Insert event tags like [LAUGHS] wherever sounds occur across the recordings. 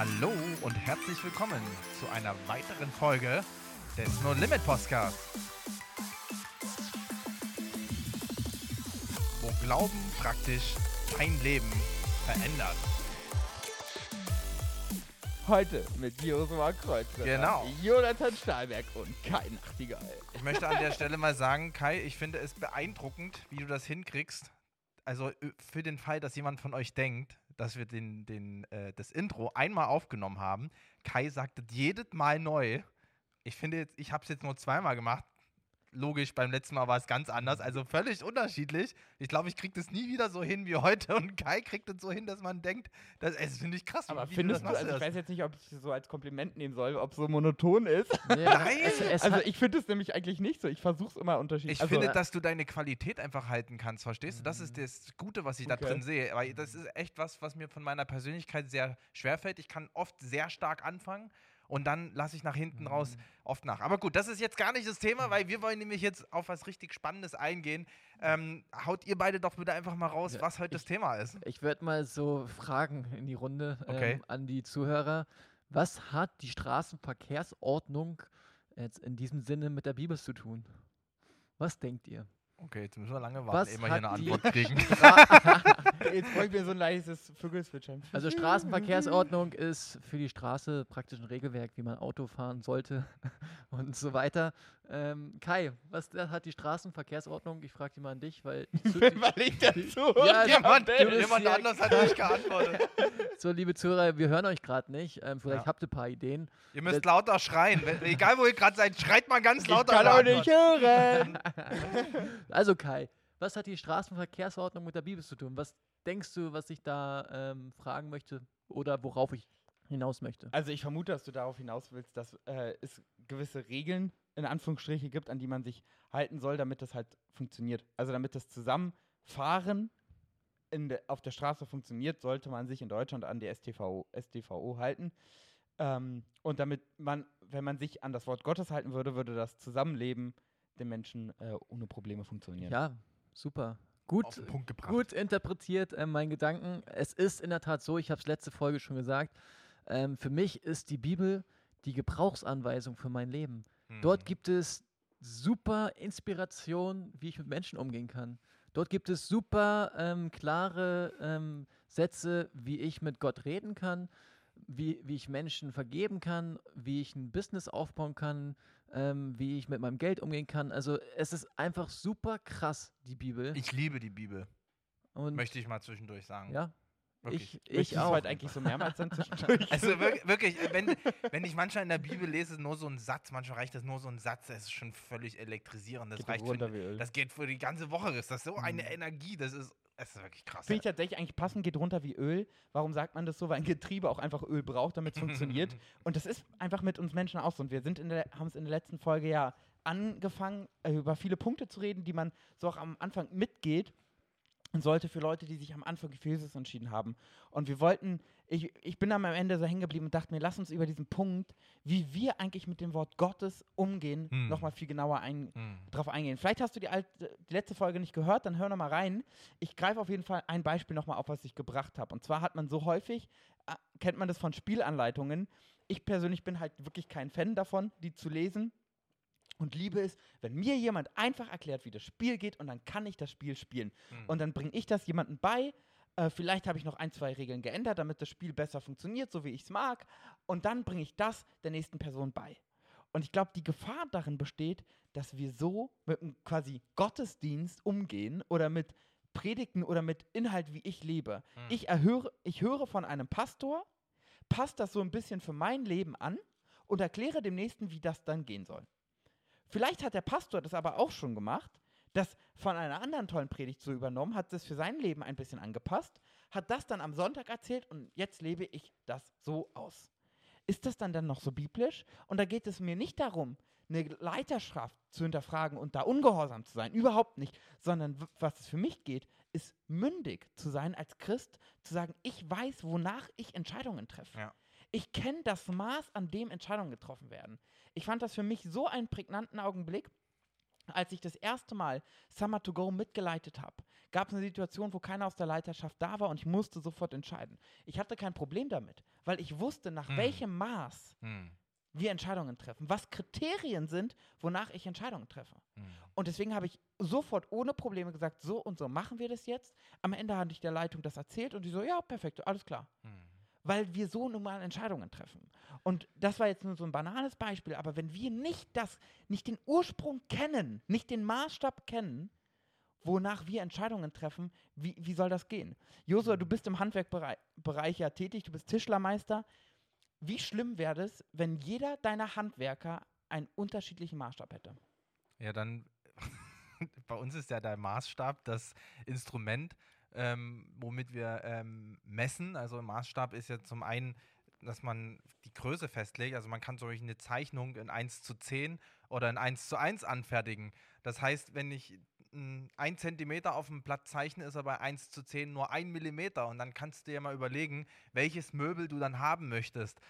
Hallo und herzlich willkommen zu einer weiteren Folge des No Limit Podcasts. Wo Glauben praktisch dein Leben verändert. Heute mit Josua Kreuzer, Genau. Jonathan Stahlberg und Kai Nachtigall. Ich möchte an der Stelle mal sagen, Kai, ich finde es beeindruckend, wie du das hinkriegst. Also ö- für den Fall, dass jemand von euch denkt, dass wir den, den, äh, das Intro einmal aufgenommen haben. Kai sagt es jedes Mal neu. Ich finde jetzt, ich habe es jetzt nur zweimal gemacht. Logisch, beim letzten Mal war es ganz anders, also völlig unterschiedlich. Ich glaube, ich kriege das nie wieder so hin wie heute und Kai kriegt es so hin, dass man denkt, das, das finde ich krass. Aber wie findest du, das also ich weiß jetzt nicht, ob ich es so als Kompliment nehmen soll, ob es so monoton ist. [LAUGHS] Nein! Es, es Also ich finde es nämlich eigentlich nicht so. Ich versuche es immer unterschiedlich. Ich also, finde, dass du deine Qualität einfach halten kannst, verstehst du? Das ist das Gute, was ich da Okay. drin sehe. Weil das ist echt was, was mir von meiner Persönlichkeit sehr schwerfällt. Ich kann oft sehr stark anfangen und dann lasse ich nach hinten raus oft nach. Aber gut, das ist jetzt gar nicht das Thema, weil wir wollen nämlich jetzt auf was richtig Spannendes eingehen. Ähm, haut ihr beide doch bitte einfach mal raus, was heute das Thema ist. ich würde mal so fragen in die Runde Okay. ähm, an die Zuhörer. Was hat die Straßenverkehrsordnung jetzt in diesem Sinne mit der Bibel zu tun? Was denkt ihr? Okay, jetzt müssen wir lange Was warten, ehe wir hier hat eine die- Antwort kriegen. [LAUGHS] [LAUGHS] jetzt brauche ich mir so ein leises Vögelzwitschern. Also Straßenverkehrsordnung ist für die Straße praktisch ein Regelwerk, wie man Auto fahren sollte [LAUGHS] und so weiter. Ähm, Kai, was hat die Straßenverkehrsordnung? Ich frage die mal an dich, weil [LAUGHS] Weil ich dazu [LAUGHS] Ja, jemand bist jemand ja- anders hat nicht geantwortet. [LAUGHS] so liebe Zuhörer, wir hören euch gerade nicht. Ähm, vielleicht Ja. habt ihr ein paar Ideen. Ihr müsst Das- lauter schreien. Wenn, egal, wo ihr gerade seid, schreit mal ganz Ich lauter. kann eine auch nicht hören. Also Kai, was hat die Straßenverkehrsordnung mit der Bibel zu tun? Was denkst du, was ich da ähm, fragen möchte oder worauf ich hinaus möchte? Also ich vermute, dass du darauf hinaus willst, dass äh, es gewisse Regeln in Anführungsstriche gibt, an die man sich halten soll, damit das halt funktioniert. Also damit das Zusammenfahren in de, auf der Straße funktioniert, sollte man sich in Deutschland an die STVO, StVO halten. Ähm, und damit man, wenn man sich an das Wort Gottes halten würde, würde das Zusammenleben den Menschen äh, ohne Probleme funktionieren. Ja, super. Gut, gut interpretiert, äh, mein Gedanken. Es ist in der Tat so, ich habe es letzte Folge schon gesagt, ähm, für mich ist die Bibel die Gebrauchsanweisung für mein Leben. Dort Mhm. gibt es super Inspiration, wie ich mit Menschen umgehen kann. Dort gibt es super ähm, klare ähm, Sätze, wie ich mit Gott reden kann, wie, wie ich Menschen vergeben kann, wie ich ein Business aufbauen kann, ähm, wie ich mit meinem Geld umgehen kann. Also es ist einfach super krass, die Bibel. Ich liebe die Bibel, Und möchte ich mal zwischendurch sagen. ja, Wirklich. ich, ich auch. heute eigentlich so mehrmals dann zwischendurch? [LAUGHS] [LAUGHS] Also wirklich, wenn, wenn ich manchmal in der Bibel lese, nur so ein Satz, manchmal reicht das nur so ein Satz, das ist schon völlig elektrisierend. Das Geht reicht runter für, wie Öl. das geht für die ganze Woche, ist das so eine Mhm. Energie, das ist, das ist wirklich krass. Finde ich tatsächlich eigentlich passend, geht runter wie Öl. Warum sagt man das so? Weil ein Getriebe auch einfach Öl braucht, damit es [LAUGHS] funktioniert. Und das ist einfach mit uns Menschen auch so. Und wir sind in der, haben es in der letzten Folge ja angefangen, äh, über viele Punkte zu reden, die man so auch am Anfang mitgeht und sollte für Leute, die sich am Anfang für Jesus entschieden haben. Und wir wollten, ich, ich bin am Ende so hängen geblieben und dachte mir, lass uns über diesen Punkt, wie wir eigentlich mit dem Wort Gottes umgehen, Hm. nochmal viel genauer ein, Hm. drauf eingehen. Vielleicht hast du die, alte, die letzte Folge nicht gehört, dann hör noch mal rein. Ich greife auf jeden Fall ein Beispiel noch mal auf, was ich gebracht habe. Und zwar hat man so häufig, äh, kennt man das von Spielanleitungen. Ich persönlich bin halt wirklich kein Fan davon, die zu lesen. Und liebe es, wenn mir jemand einfach erklärt, wie das Spiel geht und dann kann ich das Spiel spielen. Hm. Und dann bringe ich das jemandem bei. Äh, vielleicht habe ich noch ein, zwei Regeln geändert, damit das Spiel besser funktioniert, so wie ich es mag. Und dann bringe ich das der nächsten Person bei. Und ich glaube, die Gefahr darin besteht, dass wir so mit einem quasi Gottesdienst umgehen oder mit Predigten oder mit Inhalt, wie ich lebe. Hm. Ich, erhöre, ich höre von einem Pastor, passe das so ein bisschen für mein Leben an und erkläre dem Nächsten, wie das dann gehen soll. Vielleicht hat der Pastor das aber auch schon gemacht, das von einer anderen tollen Predigt so übernommen, hat das für sein Leben ein bisschen angepasst, hat das dann am Sonntag erzählt und jetzt lebe ich das so aus. Ist das dann dann noch so biblisch? Und da geht es mir nicht darum, eine Leiterschaft zu hinterfragen und da ungehorsam zu sein, überhaupt nicht, sondern was es für mich geht, ist mündig zu sein als Christ, zu sagen, ich weiß, wonach ich Entscheidungen treffe. Ja. Ich kenne das Maß, an dem Entscheidungen getroffen werden. Ich fand das für mich so einen prägnanten Augenblick, als ich das erste Mal Summer to Go mitgeleitet habe, gab es eine Situation, wo keiner aus der Leiterschaft da war und ich musste sofort entscheiden. Ich hatte kein Problem damit, weil ich wusste, nach Hm. welchem Maß Hm. wir Entscheidungen treffen, was Kriterien sind, wonach ich Entscheidungen treffe. Hm. Und deswegen habe ich sofort ohne Probleme gesagt, so und so machen wir das jetzt. Am Ende hatte ich der Leitung das erzählt und die so, ja, perfekt, alles klar. Hm. Weil wir so nun mal Entscheidungen treffen. Und das war jetzt nur so ein banales Beispiel, aber wenn wir nicht das, nicht den Ursprung kennen, nicht den Maßstab kennen, wonach wir Entscheidungen treffen, wie, wie soll das gehen? Josua, du bist im Handwerkbereich Bereich ja tätig, du bist Tischlermeister. Wie schlimm wäre es, wenn jeder deiner Handwerker einen unterschiedlichen Maßstab hätte? Ja, dann, [LAUGHS] bei uns ist ja der Maßstab das Instrument, ähm, womit wir ähm, messen. Also Maßstab ist ja zum einen, dass man die Größe festlegt. Also man kann zum Beispiel eine Zeichnung in 1 zu 10 oder in 1 zu 1 anfertigen. Das heißt, wenn ich ein Zentimeter auf dem Blatt zeichne, ist er bei 1 zu 10 nur ein Millimeter. Und dann kannst du dir mal überlegen, welches Möbel du dann haben möchtest.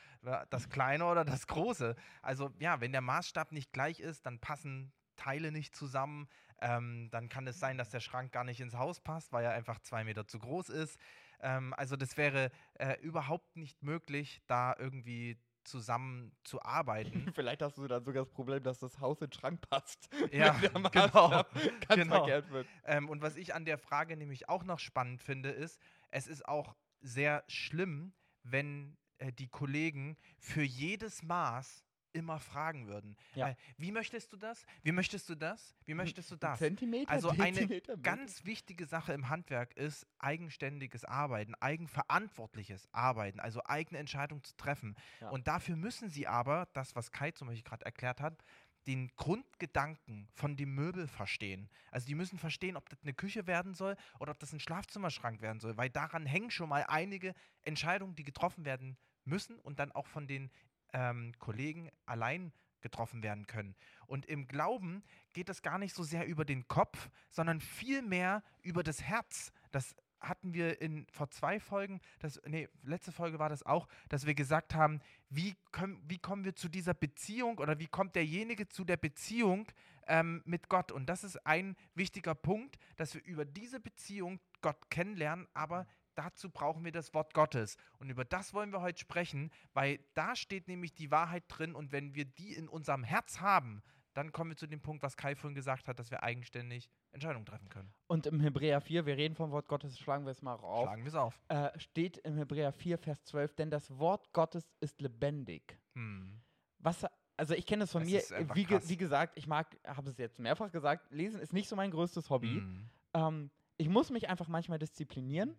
Das kleine oder das große. Also ja, wenn der Maßstab nicht gleich ist, dann passen Teile nicht zusammen. Ähm, dann kann es sein, dass der Schrank gar nicht ins Haus passt, weil er einfach zwei Meter zu groß ist. Ähm, also das wäre äh, überhaupt nicht möglich, da irgendwie zusammen zu arbeiten. [LAUGHS] Vielleicht hast du dann sogar das Problem, dass das Haus in den Schrank passt. [LAUGHS] Ja, [LAUGHS] genau, ganz genau. verkehrt wird. Ähm, und was ich an der Frage nämlich auch noch spannend finde, ist, es ist auch sehr schlimm, wenn äh, die Kollegen für jedes Maß immer fragen würden. Ja. Äh, wie möchtest du das? Wie möchtest du das? Wie möchtest du das? Zentimeter, Also eine Dezimeter, Meter. Ganz wichtige Sache im Handwerk ist eigenständiges Arbeiten, eigenverantwortliches Arbeiten, also eigene Entscheidungen zu treffen. Ja. Und dafür müssen sie aber, das, was Kai zum Beispiel gerade erklärt hat, den Grundgedanken von dem Möbel verstehen. Also die müssen verstehen, ob das eine Küche werden soll oder ob das ein Schlafzimmerschrank werden soll, weil daran hängen schon mal einige Entscheidungen, die getroffen werden müssen und dann auch von den ähm, Kollegen allein getroffen werden können. Und im Glauben geht es gar nicht so sehr über den Kopf, sondern vielmehr über das Herz. Das hatten wir in vor zwei Folgen, das, nee, letzte Folge war das auch, dass wir gesagt haben, wie, können, wie kommen wir zu dieser Beziehung oder wie kommt derjenige zu der Beziehung ähm, mit Gott? Und das ist ein wichtiger Punkt, dass wir über diese Beziehung Gott kennenlernen, aber dazu brauchen wir das Wort Gottes. Und über das wollen wir heute sprechen, weil da steht nämlich die Wahrheit drin und wenn wir die in unserem Herz haben, dann kommen wir zu dem Punkt, was Kai vorhin gesagt hat, dass wir eigenständig Entscheidungen treffen können. Und im Hebräer 4, wir reden vom Wort Gottes, schlagen wir es mal auf, Schlagen wir es auf. äh, steht im Hebräer 4, Vers 12, denn das Wort Gottes ist lebendig. Hm. Was, also ich kenne es von Es mir, wie, ge wie gesagt, ich mag, habe es jetzt mehrfach gesagt, lesen ist nicht so mein größtes Hobby. Hm. Ähm, ich muss mich einfach manchmal disziplinieren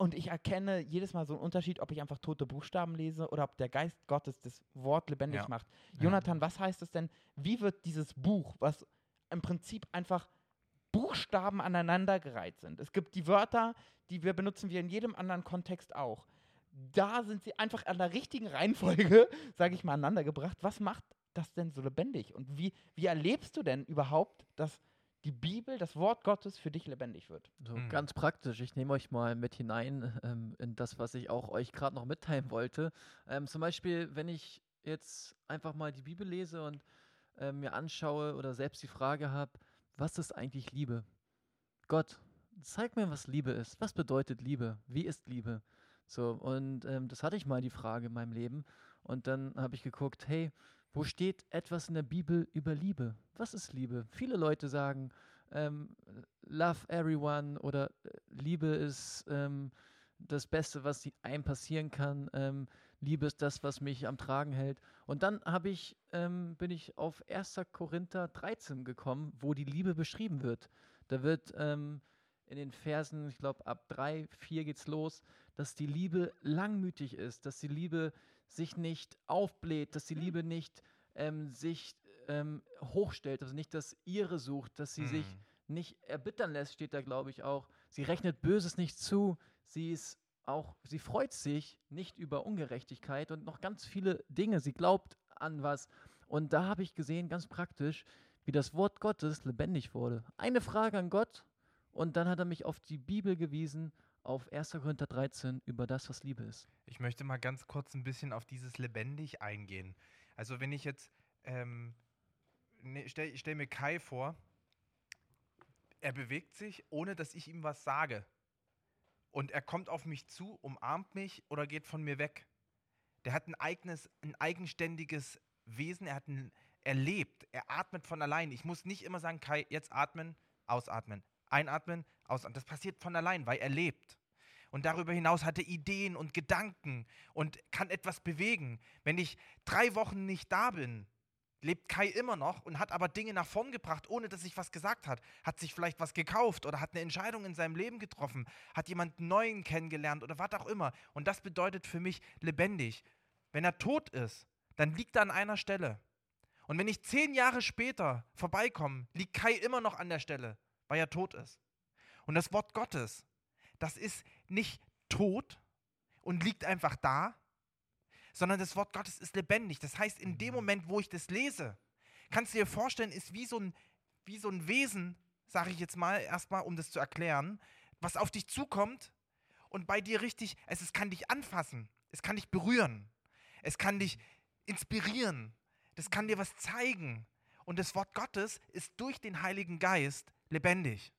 und ich erkenne jedes Mal so einen Unterschied, ob ich einfach tote Buchstaben lese oder ob der Geist Gottes das Wort lebendig Ja. macht. Ja. Jonathan, was heißt es denn? Wie wird dieses Buch, was im Prinzip einfach Buchstaben aneinandergereiht sind? Es gibt die Wörter, die wir benutzen wir in jedem anderen Kontext auch. Da sind sie einfach an der richtigen Reihenfolge, [LAUGHS] sage ich mal, aneinandergebracht. Was macht das denn so lebendig? Und wie, wie erlebst du denn überhaupt, dass die Bibel, das Wort Gottes für dich lebendig wird? So Mhm. ganz praktisch. Ich nehme euch mal mit hinein ähm, in das, was ich auch euch gerade noch mitteilen wollte. Ähm, zum Beispiel, wenn ich jetzt einfach mal die Bibel lese und ähm, mir anschaue oder selbst die Frage habe, was ist eigentlich Liebe? Gott, zeig mir, was Liebe ist. Was bedeutet Liebe? Wie ist Liebe? So, und ähm, das hatte ich mal die Frage in meinem Leben. Und dann habe ich geguckt, hey, wo steht etwas in der Bibel über Liebe? Was ist Liebe? Viele Leute sagen, ähm, love everyone oder äh, Liebe ist ähm, das Beste, was einem passieren kann. Ähm, Liebe ist das, was mich am Tragen hält. Und dann ich, ähm, bin ich auf 1. Korinther 13 gekommen, wo die Liebe beschrieben wird. Da wird ähm, in den Versen, ich glaube ab 3, 4 geht's los, dass die Liebe langmütig ist, dass die Liebe sich nicht aufbläht, dass die Liebe nicht ähm, sich ähm, hochstellt, also nicht das ihre sucht, dass sie sich Hm. nicht erbittern lässt, steht da, glaube ich, auch. Sie rechnet Böses nicht zu. Sie ist auch, sie freut sich nicht über Ungerechtigkeit und noch ganz viele Dinge. Sie glaubt an was. Und da habe ich gesehen, ganz praktisch, wie das Wort Gottes lebendig wurde. Eine Frage an Gott und dann hat er mich auf die Bibel gewiesen, auf 1. Korinther 13, über das, was Liebe ist. Ich möchte mal ganz kurz ein bisschen auf dieses lebendig eingehen. Also wenn ich jetzt ähm, nee, stell, stell mir Kai vor, er bewegt sich, ohne dass ich ihm was sage. Und er kommt auf mich zu, umarmt mich oder geht von mir weg. Der hat ein eigenes, ein eigenständiges Wesen, er hat ein, er lebt, er atmet von allein. Ich muss nicht immer sagen, Kai, jetzt atmen, ausatmen, einatmen, ausatmen. Das passiert von allein, weil er lebt. Und darüber hinaus hat er Ideen und Gedanken und kann etwas bewegen. Wenn ich drei Wochen nicht da bin, lebt Kai immer noch und hat aber Dinge nach vorn gebracht, ohne dass sich was gesagt hat. Hat sich vielleicht was gekauft oder hat eine Entscheidung in seinem Leben getroffen, hat jemanden Neuen kennengelernt oder was auch immer. Und das bedeutet für mich lebendig. Wenn er tot ist, dann liegt er an einer Stelle. Und wenn ich zehn Jahre später vorbeikomme, liegt Kai immer noch an der Stelle, weil er tot ist. Und das Wort Gottes, das ist nicht tot und liegt einfach da, sondern das Wort Gottes ist lebendig. Das heißt, in dem Moment, wo ich das lese, kannst du dir vorstellen, ist wie so ein, wie so ein Wesen, sage ich jetzt mal, erstmal, um das zu erklären, was auf dich zukommt und bei dir richtig, es, es kann dich anfassen, es kann dich berühren, es kann dich inspirieren, das kann dir was zeigen. Und das Wort Gottes ist durch den Heiligen Geist lebendig.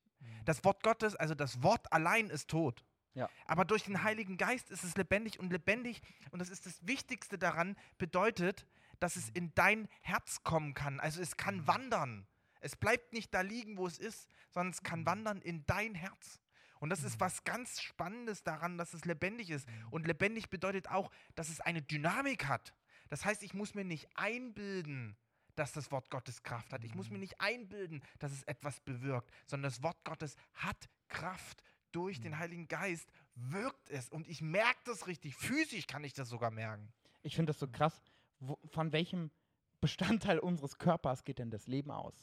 Das Wort Gottes, also das Wort allein ist tot. Ja. Aber durch den Heiligen Geist ist es lebendig und lebendig, und das ist das Wichtigste daran, bedeutet, dass es in dein Herz kommen kann. Also es kann wandern. Es bleibt nicht da liegen, wo es ist, sondern es kann wandern in dein Herz. Und das ist was ganz Spannendes daran, dass es lebendig ist. Und lebendig bedeutet auch, dass es eine Dynamik hat. Das heißt, ich muss mir nicht einbilden, dass das Wort Gottes Kraft hat. Ich muss mir nicht einbilden, dass es etwas bewirkt, sondern das Wort Gottes hat Kraft. Durch den Heiligen Geist wirkt es. Und ich merke das richtig. Physisch kann ich das sogar merken. Ich finde das so krass. Wo, von welchem Bestandteil unseres Körpers geht denn das Leben aus?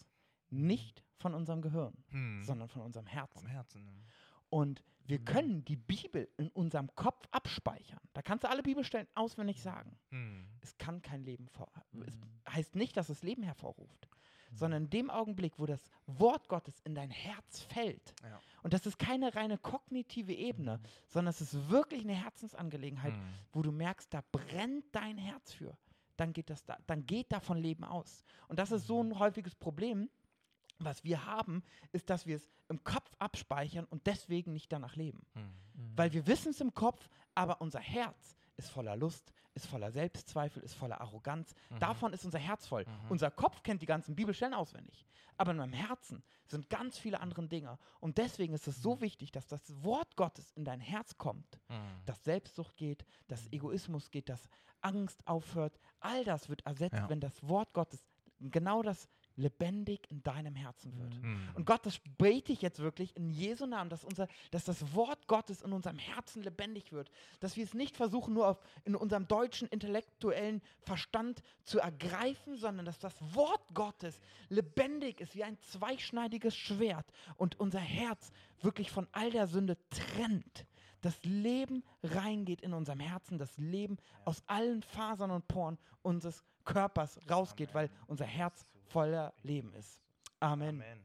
Nicht von unserem Gehirn, Hm. sondern von unserem Herzen. Vom Herzen. Und wir können die Bibel in unserem Kopf abspeichern. Da kannst du alle Bibelstellen auswendig sagen. Hm. Es kann kein Leben vor. Es heißt nicht, dass es Leben hervorruft, sondern in dem Augenblick, wo das Wort Gottes in dein Herz fällt. Ja. Und das ist keine reine kognitive Ebene, sondern es ist wirklich eine Herzensangelegenheit, wo du merkst, da brennt dein Herz für. Dann geht, das da, dann geht davon Leben aus. Und das ist so ein häufiges Problem, was wir haben, ist, dass wir es im Kopf abspeichern und deswegen nicht danach leben. Hm. Weil wir wissen es im Kopf, aber unser Herz ist voller Lust, ist voller Selbstzweifel, ist voller Arroganz. Davon ist unser Herz voll. Unser Kopf kennt die ganzen Bibelstellen auswendig. Aber in meinem Herzen sind ganz viele andere Dinge. Und deswegen ist es so wichtig, dass das Wort Gottes in dein Herz kommt. Hm. Dass Selbstsucht geht, dass Egoismus geht, dass Angst aufhört. All das wird ersetzt, Ja. wenn das Wort Gottes genau das lebendig in deinem Herzen wird. Hm. Und Gott, das bete ich jetzt wirklich in Jesu Namen, dass, unser, dass das Wort Gottes in unserem Herzen lebendig wird. Dass wir es nicht versuchen, nur auf, in unserem deutschen intellektuellen Verstand zu ergreifen, sondern dass das Wort Gottes lebendig ist wie ein zweischneidiges Schwert und unser Herz wirklich von all der Sünde trennt. Das Leben reingeht in unserem Herzen, das Leben aus allen Fasern und Poren unseres Körpers rausgeht, weil unser Herz voller Leben ist. Amen. Amen.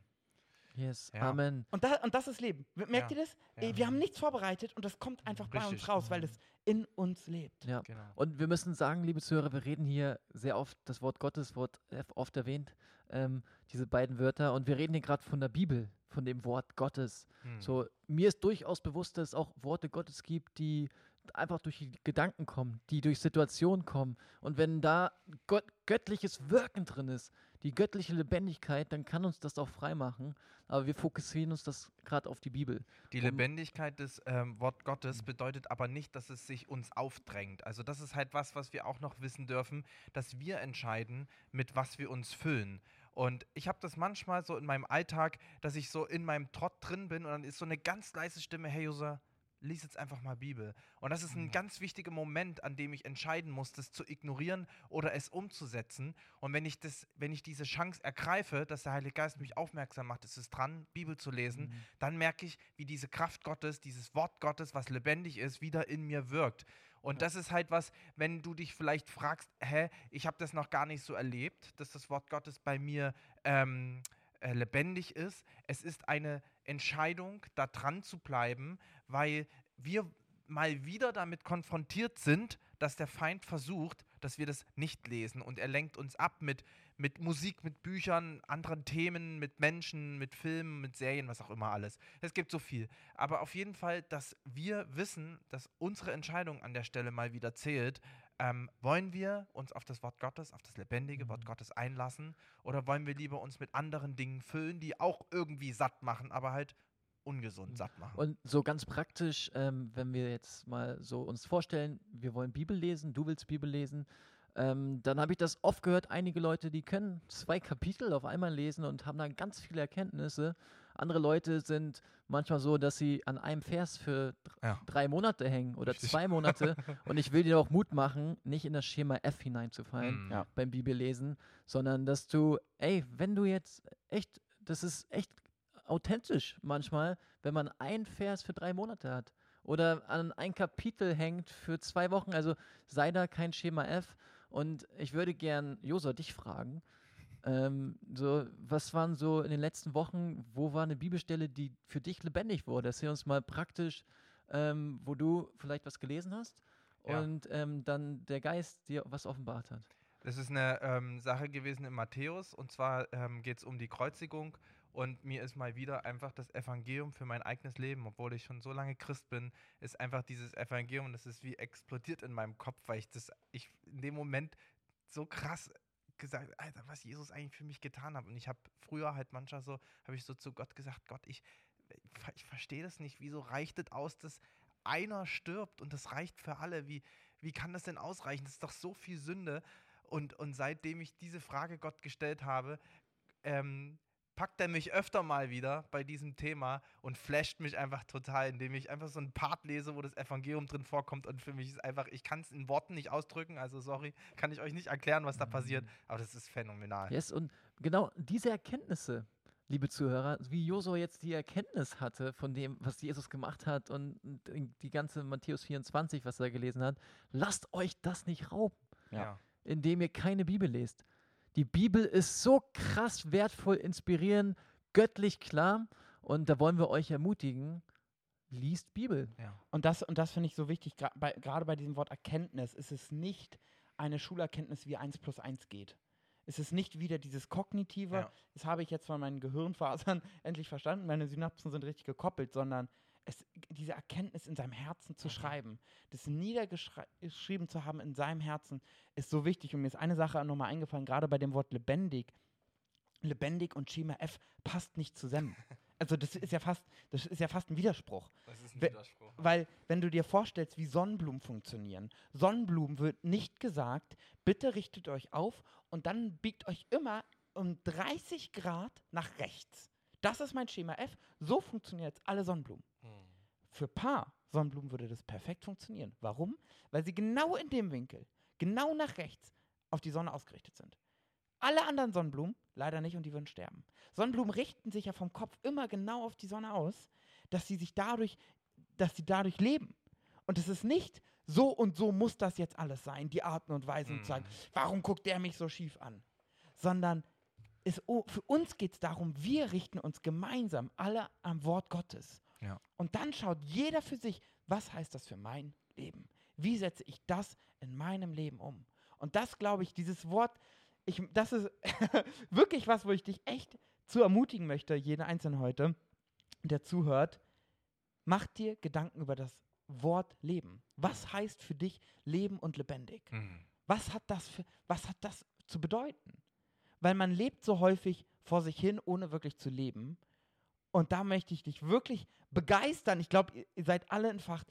Yes, Ja. Amen. Und, da, und das ist Leben. Merkt Ja, ihr das? ja. Wir haben nichts vorbereitet und das kommt einfach bei uns Richtig. raus, weil es in uns lebt. Ja. Genau. Und wir müssen sagen, liebe Zuhörer, wir reden hier sehr oft, das Wort Gottes wird oft erwähnt, ähm, diese beiden Wörter. Und wir reden hier gerade von der Bibel, von dem Wort Gottes. Hm. So, mir ist durchaus bewusst, dass es auch Worte Gottes gibt, die einfach durch die Gedanken kommen, die durch Situationen kommen. Und wenn da Gott, göttliches Wirken drin ist, die göttliche Lebendigkeit, dann kann uns das auch frei machen. Aber wir fokussieren uns das gerade auf die Bibel. Die Um- Lebendigkeit des ähm, Wort Gottes bedeutet aber nicht, dass es sich uns aufdrängt. Also das ist halt was, was wir auch noch wissen dürfen, dass wir entscheiden, mit was wir uns füllen. Und ich habe das manchmal so in meinem Alltag, dass ich so in meinem Trott drin bin und dann ist so eine ganz leise Stimme, hey User, lies jetzt einfach mal Bibel. Und das ist ein ganz wichtiger Moment, an dem ich entscheiden muss, das zu ignorieren oder es umzusetzen. Und wenn ich, das, wenn ich diese Chance ergreife, dass der Heilige Geist mich aufmerksam macht, es ist dran, Bibel zu lesen, dann merke ich, wie diese Kraft Gottes, dieses Wort Gottes, was lebendig ist, wieder in mir wirkt. Und das ist halt was, wenn du dich vielleicht fragst, hä, ich habe das noch gar nicht so erlebt, dass das Wort Gottes bei mir ähm, äh, lebendig ist. Es ist eine Entscheidung, da dran zu bleiben, weil wir mal wieder damit konfrontiert sind, dass der Feind versucht, dass wir das nicht lesen. Und er lenkt uns ab mit, mit Musik, mit Büchern, anderen Themen, mit Menschen, mit Filmen, mit Serien, was auch immer alles. Es gibt so viel. Aber auf jeden Fall, dass wir wissen, dass unsere Entscheidung an der Stelle mal wieder zählt. Ähm, wollen wir uns auf das Wort Gottes, auf das lebendige Wort Mhm. Gottes einlassen? Oder wollen wir lieber uns mit anderen Dingen füllen, die auch irgendwie satt machen, aber halt ungesund Mhm. satt machen? Und so ganz praktisch, ähm, wenn wir jetzt mal so uns vorstellen, wir wollen Bibel lesen, du willst Bibel lesen, ähm, dann habe ich das oft gehört, einige Leute, die können zwei Kapitel auf einmal lesen und haben dann ganz viele Erkenntnisse. Andere Leute sind manchmal so, dass sie an einem Vers für Ja. drei Monate hängen oder Richtig. zwei Monate. [LAUGHS] und ich will dir auch Mut machen, nicht in das Schema F hineinzufallen Mm. Ja. beim Bibellesen, sondern dass du, ey, wenn du jetzt echt, das ist echt authentisch manchmal, wenn man ein Vers für drei Monate hat oder an ein Kapitel hängt für zwei Wochen, also sei da kein Schema F. Und ich würde gern, Josa, dich fragen, ähm, so, was waren so in den letzten Wochen, wo war eine Bibelstelle, die für dich lebendig wurde? Erzähl uns mal praktisch, ähm, wo du vielleicht was gelesen hast Ja. und ähm, dann der Geist dir was offenbart hat. Das ist eine ähm, Sache gewesen in Matthäus und zwar ähm, geht es um die Kreuzigung und mir ist mal wieder einfach das Evangelium für mein eigenes Leben, obwohl ich schon so lange Christ bin, ist einfach dieses Evangelium, das ist wie explodiert in meinem Kopf, weil ich das, ich in dem Moment so krass gesagt, Alter, was Jesus eigentlich für mich getan hat. Und ich habe früher halt manchmal so, habe ich so zu Gott gesagt, Gott, ich, ich verstehe das nicht, wieso reicht es aus, dass einer stirbt und das reicht für alle? Wie, wie kann das denn ausreichen? Das ist doch so viel Sünde. Und, und seitdem ich diese Frage Gott gestellt habe, ähm, packt er mich öfter mal wieder bei diesem Thema und flasht mich einfach total, indem ich einfach so einen Part lese, wo das Evangelium drin vorkommt und für mich ist einfach, ich kann es in Worten nicht ausdrücken, also sorry, kann ich euch nicht erklären, was da passiert, aber das ist phänomenal. Yes, und genau diese Erkenntnisse, liebe Zuhörer, wie Josua jetzt die Erkenntnis hatte von dem, was Jesus gemacht hat und und die ganze Matthäus 24, was er gelesen hat, lasst euch das nicht rauben, Ja. indem ihr keine Bibel lest. Die Bibel ist so krass wertvoll, inspirierend, göttlich klar und da wollen wir euch ermutigen, liest Bibel. ja. Und das, und das finde ich so wichtig, gra- bei- gerade bei diesem Wort Erkenntnis ist es nicht eine Schulerkenntnis, wie 1 plus 1 geht. Es ist nicht wieder dieses Kognitive, Ja. das habe ich jetzt von meinen Gehirnfasern [LAUGHS] endlich verstanden, meine Synapsen sind richtig gekoppelt, sondern es, diese Erkenntnis in seinem Herzen zu Mhm. schreiben, das niedergeschrieben zu haben in seinem Herzen, ist so wichtig. Und mir ist eine Sache nochmal eingefallen, gerade bei dem Wort lebendig. Lebendig und Schema F passt nicht zusammen. [LAUGHS] Also das ist ja fast, das ist ja fast ein Widerspruch. Das ist ein Widerspruch. Weil, wenn du dir vorstellst, wie Sonnenblumen funktionieren, Sonnenblumen wird nicht gesagt, bitte richtet euch auf und dann biegt euch immer um 30 Grad nach rechts. Das ist mein Schema F. So funktionieren jetzt alle Sonnenblumen. Hm. Für Paar Sonnenblumen würde das perfekt funktionieren. Warum? Weil sie genau in dem Winkel, genau nach rechts, auf die Sonne ausgerichtet sind. Alle anderen Sonnenblumen leider nicht und die würden sterben. Sonnenblumen richten sich ja vom Kopf immer genau auf die Sonne aus, dass sie sich dadurch, dass sie dadurch leben. Und es ist nicht so und so muss das jetzt alles sein, die Arten und Weisen zu sagen, warum guckt der mich so schief an? Sondern es, oh, für uns geht es darum, wir richten uns gemeinsam alle am Wort Gottes. Ja. Und dann schaut jeder für sich, was heißt das für mein Leben? Wie setze ich das in meinem Leben um? Und das glaube ich, dieses Wort, ich, das ist [LAUGHS] wirklich was, wo ich dich echt zu ermutigen möchte, jeden Einzelnen heute, der zuhört. Mach dir Gedanken über das Wort Leben. Was heißt für dich Leben und lebendig? Hm. Was hat das für, was hat das zu bedeuten? Weil man lebt so häufig vor sich hin, ohne wirklich zu leben. Und da möchte ich dich wirklich begeistern. Ich glaube, ihr, seid alle entfacht.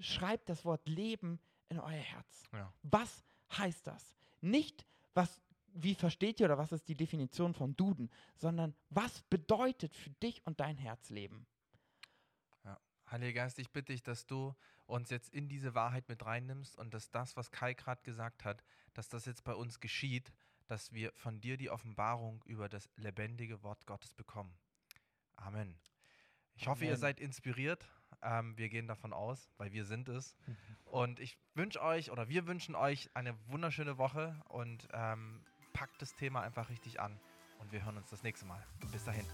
Schreibt das Wort Leben in euer Herz. Ja. Was heißt das? Nicht, was, wie versteht ihr oder was ist die Definition von Duden, sondern was bedeutet für dich und dein Herz Leben? Heiliger Geist, ich bitte dich, dass du uns jetzt in diese Wahrheit mit reinnimmst und dass das, was Kai gerade gesagt hat, dass das jetzt bei uns geschieht, dass wir von dir die Offenbarung über das lebendige Wort Gottes bekommen. Amen. Ich hoffe, ihr Amen. seid inspiriert. Ähm, wir gehen davon aus, weil wir sind es. Und ich wünsche euch oder wir wünschen euch eine wunderschöne Woche und ähm, packt das Thema einfach richtig an. Und wir hören uns das nächste Mal. Bis dahin.